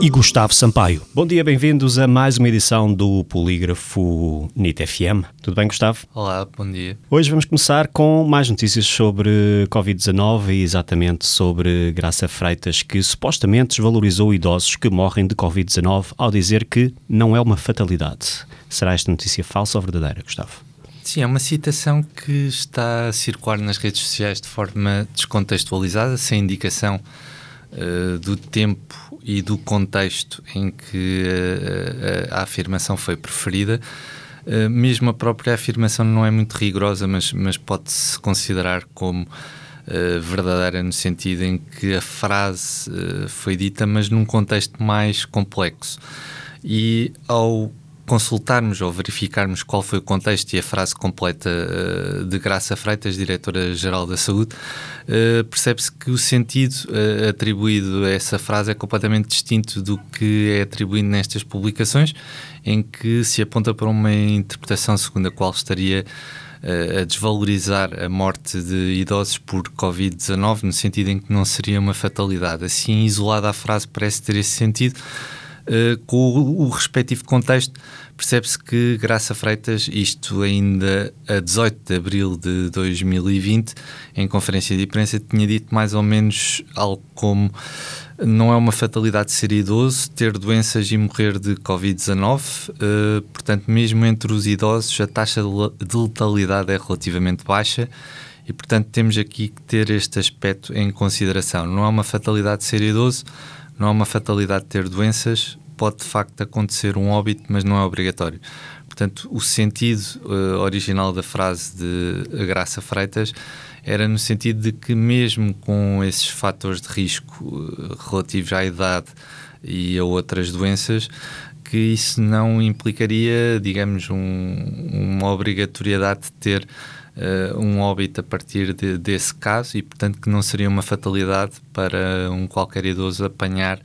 e Gustavo Sampaio. Bom dia, bem-vindos a mais uma edição do Polígrafo NIT FM. Tudo bem, Gustavo? Olá, bom dia. Hoje vamos começar com mais notícias sobre Covid-19 e exatamente sobre Graça Freitas, que supostamente desvalorizou idosos que morrem de Covid-19 ao dizer que não é uma fatalidade. Será esta notícia falsa ou verdadeira, Gustavo? Sim, é uma citação que está a circular nas redes sociais de forma descontextualizada, sem indicação uh, do tempo e do contexto em que uh, a afirmação foi preferida. Uh, mesmo a própria afirmação não é muito rigorosa, mas, mas pode-se considerar como verdadeira no sentido em que a frase foi dita, mas num contexto mais complexo. E ao consultarmos ou verificarmos qual foi o contexto e a frase completa uh, de Graça Freitas, diretora-geral da Saúde, uh, percebe-se que o sentido uh, atribuído a essa frase é completamente distinto do que é atribuído nestas publicações, em que se aponta para uma interpretação segundo a qual estaria a desvalorizar a morte de idosos por Covid-19, no sentido em que não seria uma fatalidade. Assim, isolada a frase parece ter esse sentido, Uh, com o, o, respectivo contexto, percebe-se que Graça Freitas, isto ainda a 18 de abril de 2020, em conferência de imprensa, tinha dito mais ou menos algo como não é uma fatalidade ser idoso, ter doenças e morrer de Covid-19. Uh, portanto, mesmo entre os idosos, a taxa de letalidade é relativamente baixa e, portanto, temos aqui que ter este aspecto em consideração. Não é uma fatalidade ser idoso, não é uma fatalidade ter doenças, pode de facto acontecer um óbito, mas não é obrigatório. Portanto, o sentido uh, original da frase de Graça Freitas era no sentido de que, mesmo com esses fatores de risco uh, relativos à idade e a outras doenças, que isso não implicaria, digamos, um, uma obrigatoriedade de ter uh, um óbito a partir de, desse caso e, portanto, que não seria uma fatalidade para um qualquer idoso apanhar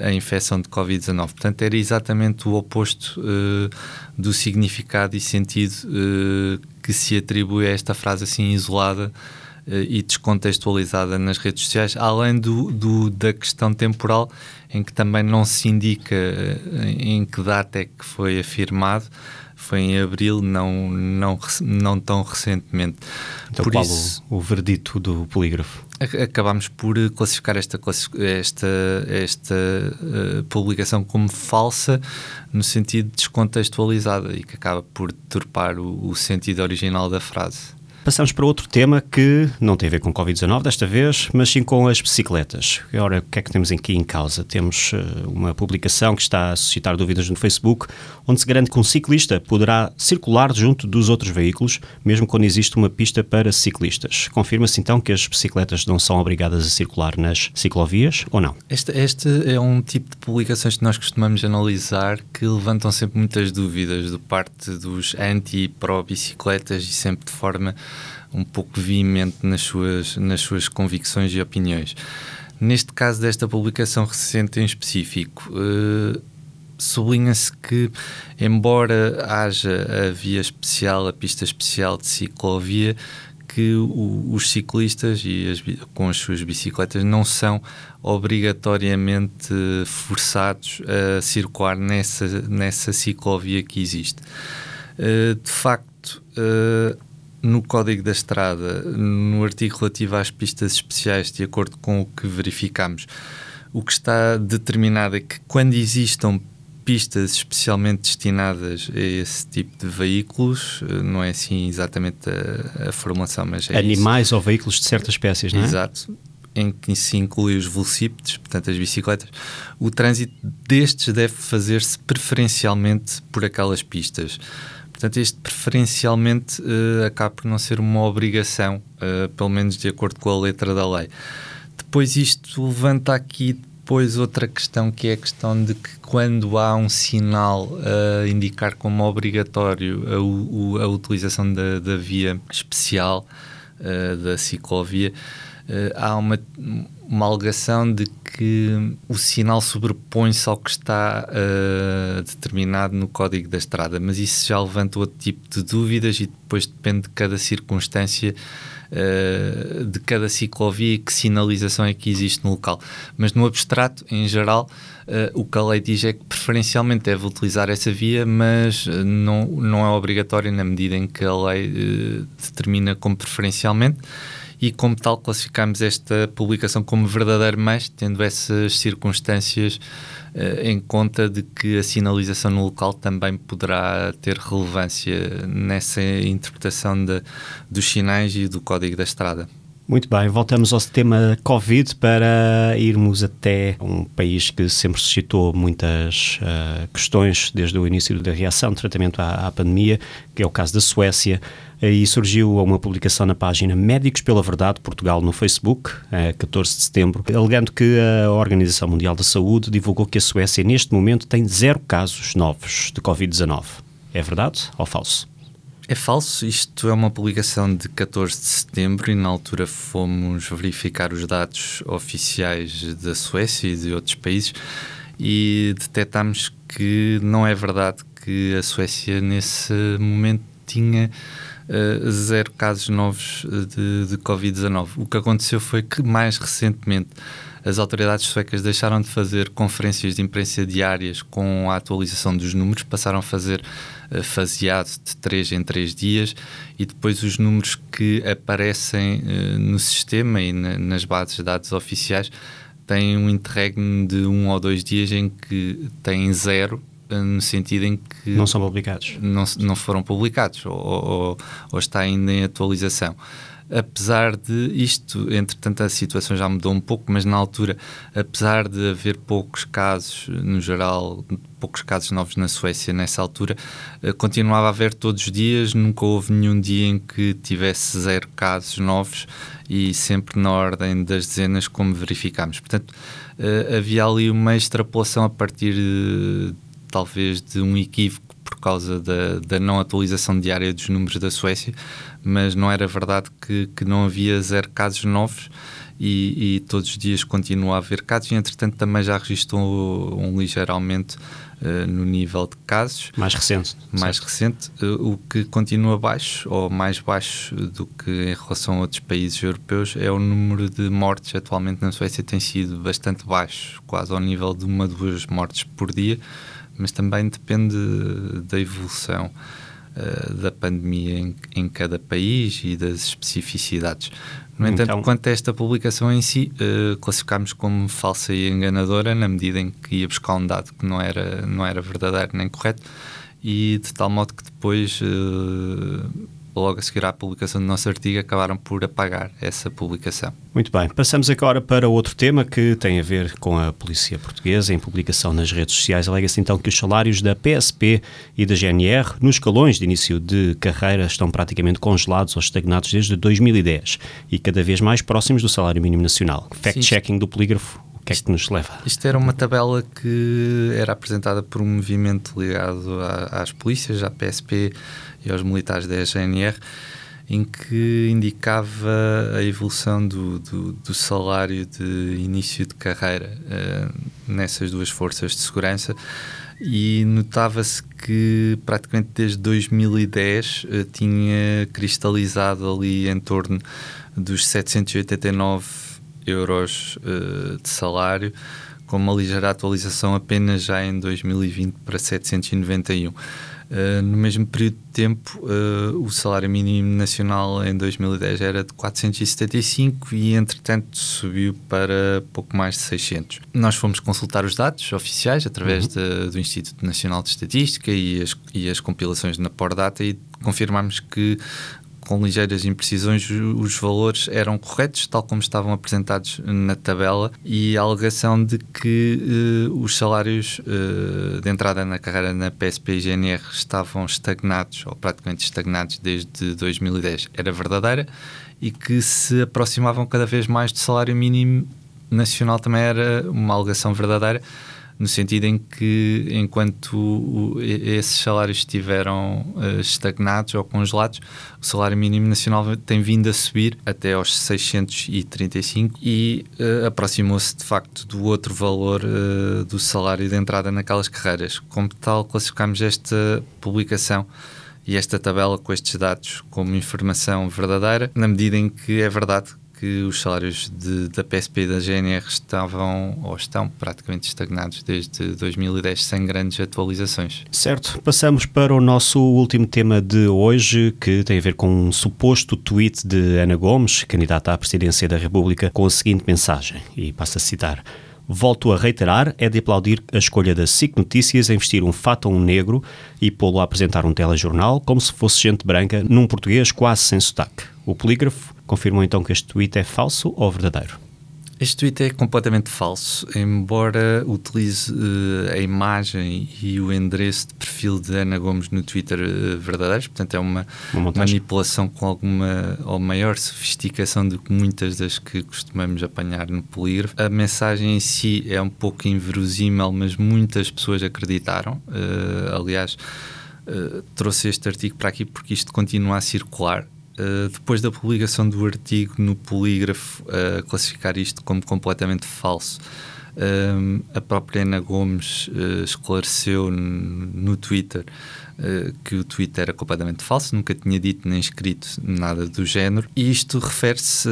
a infecção de Covid-19. Portanto, era exatamente o oposto uh, do significado e sentido que se atribui a esta frase assim isolada e descontextualizada nas redes sociais, além do, do, da questão temporal, em que também não se indica em que data é que foi afirmado, foi em abril, não, não, não tão recentemente. Então, por qual isso, o, o verdito do polígrafo? Acabámos por classificar esta, esta, esta uh, publicação como falsa, no sentido descontextualizada e que acaba por deturpar o, o sentido original da frase. Passamos para outro tema que não tem a ver com Covid-19 desta vez, mas sim com as bicicletas. Agora, o que é que temos aqui em causa? Temos uh, uma publicação que está a suscitar dúvidas no Facebook, onde se garante que um ciclista poderá circular junto dos outros veículos, mesmo quando existe uma pista para ciclistas. Confirma-se então que as bicicletas não são obrigadas a circular nas ciclovias ou não? Este, este é um tipo de publicações que nós costumamos analisar que levantam sempre muitas dúvidas do parte dos anti e sempre de forma um pouco veemente nas suas, nas suas convicções e opiniões. Neste caso desta publicação recente em específico, uh, sublinha-se que, embora haja a via especial, a pista especial de ciclovia, que o, os ciclistas e as, com as suas bicicletas não são obrigatoriamente forçados a circular nessa, nessa ciclovia que existe. Uh, de facto, uh, no Código da Estrada, no artigo relativo às pistas especiais, de acordo com o que verificamos, o que está determinado é que quando existam pistas especialmente destinadas a esse tipo de veículos, eh, não é assim exatamente a, a formulação, mas é Animais isso. ou veículos de certas espécies, não é? Exato. Em que se inclui os velocípedes, portanto as bicicletas, o trânsito destes deve fazer-se preferencialmente por aquelas pistas. Portanto, este preferencialmente uh, acaba por não ser uma obrigação, uh, pelo menos de acordo com a letra da lei. Depois, isto levanta aqui depois outra questão que é a questão de que quando há um sinal a indicar como obrigatório a, a utilização da, da, via especial uh, da ciclovia, uh, há uma, uma alegação de que o sinal sobrepõe-se ao que está uh, determinado no código da estrada, mas isso já levanta outro tipo de dúvidas e depois depende de cada circunstância uh, de cada ciclovia e que sinalização é que existe no local. Mas no abstrato, em geral, uh, o que a lei diz é que preferencialmente deve utilizar essa via, mas não, não é obrigatório na medida em que a lei determina como preferencialmente e como tal classificamos esta publicação como verdadeiro mais, tendo essas circunstâncias uh, em conta de que a sinalização no local também poderá ter relevância nessa interpretação de, dos sinais e do código da estrada. Muito bem, voltamos ao tema Covid para irmos até um país que sempre suscitou muitas uh, questões desde o início da reação, de tratamento à, à pandemia, que é o caso da Suécia. Aí surgiu uma publicação na página Médicos pela Verdade Portugal no Facebook, a 14 de setembro, alegando que a Organização Mundial da Saúde divulgou que a Suécia neste momento tem zero casos novos de Covid-19. É verdade ou falso? É falso, isto é uma publicação de 14 de setembro e na altura fomos verificar os dados oficiais da Suécia e de outros países e detectámos que não é verdade que a Suécia nesse momento tinha uh, zero casos novos de, de Covid-19. O que aconteceu foi que mais recentemente as autoridades suecas deixaram de fazer conferências de imprensa diárias com a atualização dos números, passaram a fazer uh, faseado de 3 em 3 dias e depois os números que aparecem uh, no sistema e na, nas bases de dados oficiais têm um interregno de um ou dois dias em que têm zero eh, no sentido em que não são publicados não, não foram publicados ou, ou, ou está ainda em atualização apesar de isto, entretanto a situação já mudou um pouco, mas na altura, apesar de haver poucos casos, no geral, poucos casos novos na Suécia nessa altura, eh, continuava a haver todos os dias, nunca houve nenhum dia em que tivesse zero casos novos e sempre na ordem das dezenas, como verificámos. Portanto, eh, havia ali uma extrapolação a partir de, talvez de um equívoco por causa da, da, não atualização diária dos números da Suécia, mas não era verdade que, que não havia zero casos novos e, e, todos os dias continua a haver casos e entretanto também já registrou um ligeiro aumento uh, no nível de casos. Mais recente. Mais certo. recente, uh, o que continua baixo ou mais baixo do que em relação a outros países europeus é o número de mortes atualmente na Suécia tem sido bastante baixo, quase ao nível de uma, duas mortes por dia, mas também depende da evolução uh, da pandemia em, em, cada país e das especificidades. No entanto, então, quanto a esta publicação em si, uh, classificámos como falsa e enganadora na medida em que ia buscar um dado que não era, não era verdadeiro nem correto e de tal modo que depois uh, logo a seguir à publicação do nosso artigo, acabaram por apagar essa publicação. Muito bem, passamos agora para outro tema que tem a ver com a polícia portuguesa. Em publicação nas redes sociais, alega-se então que os salários da PSP e da GNR nos escalões de início de carreira estão praticamente congelados ou estagnados desde 2010 e cada vez mais próximos do salário mínimo nacional. Fact-checking do polígrafo que é que nos leva? Isto era uma tabela que era apresentada por um movimento ligado às polícias, à PSP e aos militares da GNR, em que indicava a evolução do, do, do salário de início de carreira uh, nessas duas forças de segurança e notava-se que praticamente desde 2010 uh, eh, tinha cristalizado ali em torno dos 789 euros uh, de salário, com uma ligeira atualização apenas já em 2020 para 791. Uh, no mesmo período de tempo, uh, o salário mínimo nacional em 2010 era de 475 e, entretanto, subiu para pouco mais de 600. Nós fomos consultar os dados oficiais através uhum. de, do Instituto Nacional de Estatística e as, e as compilações na Pordata e confirmamos que com ligeiras imprecisões, os valores eram corretos, tal como estavam apresentados na tabela, e a alegação de que uh, os salários uh, de entrada na carreira na PSP e GNR estavam estagnados, ou praticamente estagnados desde 2010, era verdadeira, e que se aproximavam cada vez mais do salário mínimo nacional também era uma alegação verdadeira, no sentido em que, enquanto esses salários estiveram uh, estagnados ou congelados, o salário mínimo nacional tem vindo a subir até aos 635 e uh, aproximou-se de facto do outro valor uh, do salário de entrada naquelas carreiras. Como tal, classificamos esta publicação e esta tabela com estes dados como informação verdadeira, na medida em que é verdade que os salários de, da PSP e da GNR estavam ou estão praticamente estagnados desde 2010 sem grandes atualizações. Certo, passamos para o nosso último tema de hoje, que tem a ver com um suposto tweet de Ana Gomes, candidata à presidência da República, com a seguinte mensagem, e passo a citar. Volto a reiterar, é de aplaudir a escolha da SIC Notícias em vestir um fato negro e pô-lo a apresentar um telejornal como se fosse gente branca num português quase sem sotaque. O polígrafo confirmou então que este tweet é falso ou verdadeiro? Este tweet é completamente falso, embora utilize uh, a imagem e o endereço de perfil de Ana Gomes no Twitter uh, verdadeiros, portanto é uma, uma manipulação com alguma ou maior sofisticação do que muitas das que costumamos apanhar no polígrafo. A mensagem em si é um pouco inverosímil, mas muitas pessoas acreditaram. Uh, aliás, trouxe este artigo para aqui porque isto continua a circular Uh, depois da publicação do artigo no Polígrafo, uh, classificar isto como completamente falso, uh, a própria Ana Gomes esclareceu no Twitter que o tweet era completamente falso, nunca tinha dito nem escrito nada do género. E isto refere-se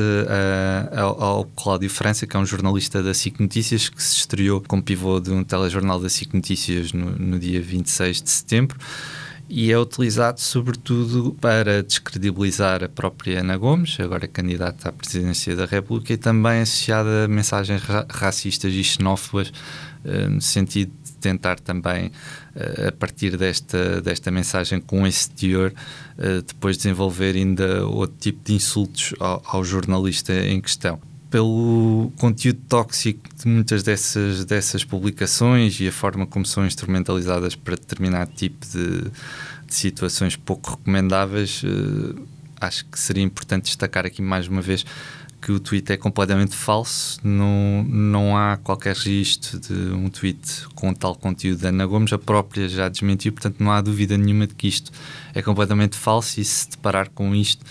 ao, ao Cláudio França, que é um jornalista da SIC Notícias, que se estreou como pivô de um telejornal da SIC Notícias no, no dia 26 de setembro e é utilizado sobretudo para descredibilizar a própria Ana Gomes, agora candidata à presidência da República, e também associada a mensagens ra racistas e xenófobas, uh, no sentido de tentar também, uh, a partir desta, desta mensagem com esse teor, uh, depois desenvolver ainda outro tipo de insultos ao, ao jornalista em questão pelo conteúdo tóxico de muitas dessas, dessas publicações e a forma como são instrumentalizadas para determinado tipo de, de situações pouco recomendáveis, uh, acho que seria importante destacar aqui mais uma vez que o tweet é completamente falso, não, não há qualquer registro de um tweet com tal conteúdo Ana Gomes, a própria já desmentiu, portanto não há dúvida nenhuma de que isto é completamente falso. E se deparar com isto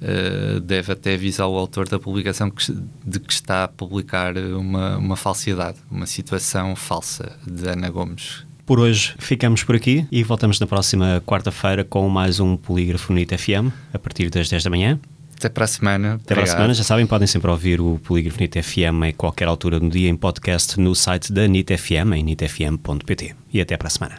uh, deve até avisar o autor da publicação que, de que está a publicar uma, uma falsidade, uma situação falsa de Ana Gomes. Por hoje ficamos por aqui e voltamos na próxima quarta-feira com mais um Polígrafo NIT FM, a partir das 10 da manhã. Até para a semana. Até Obrigado. para a semana. Já sabem, podem sempre ouvir o Polígrafo NIT FM em qualquer altura do dia em podcast no site da NIT FM, em nitfm.pt. E até para a semana.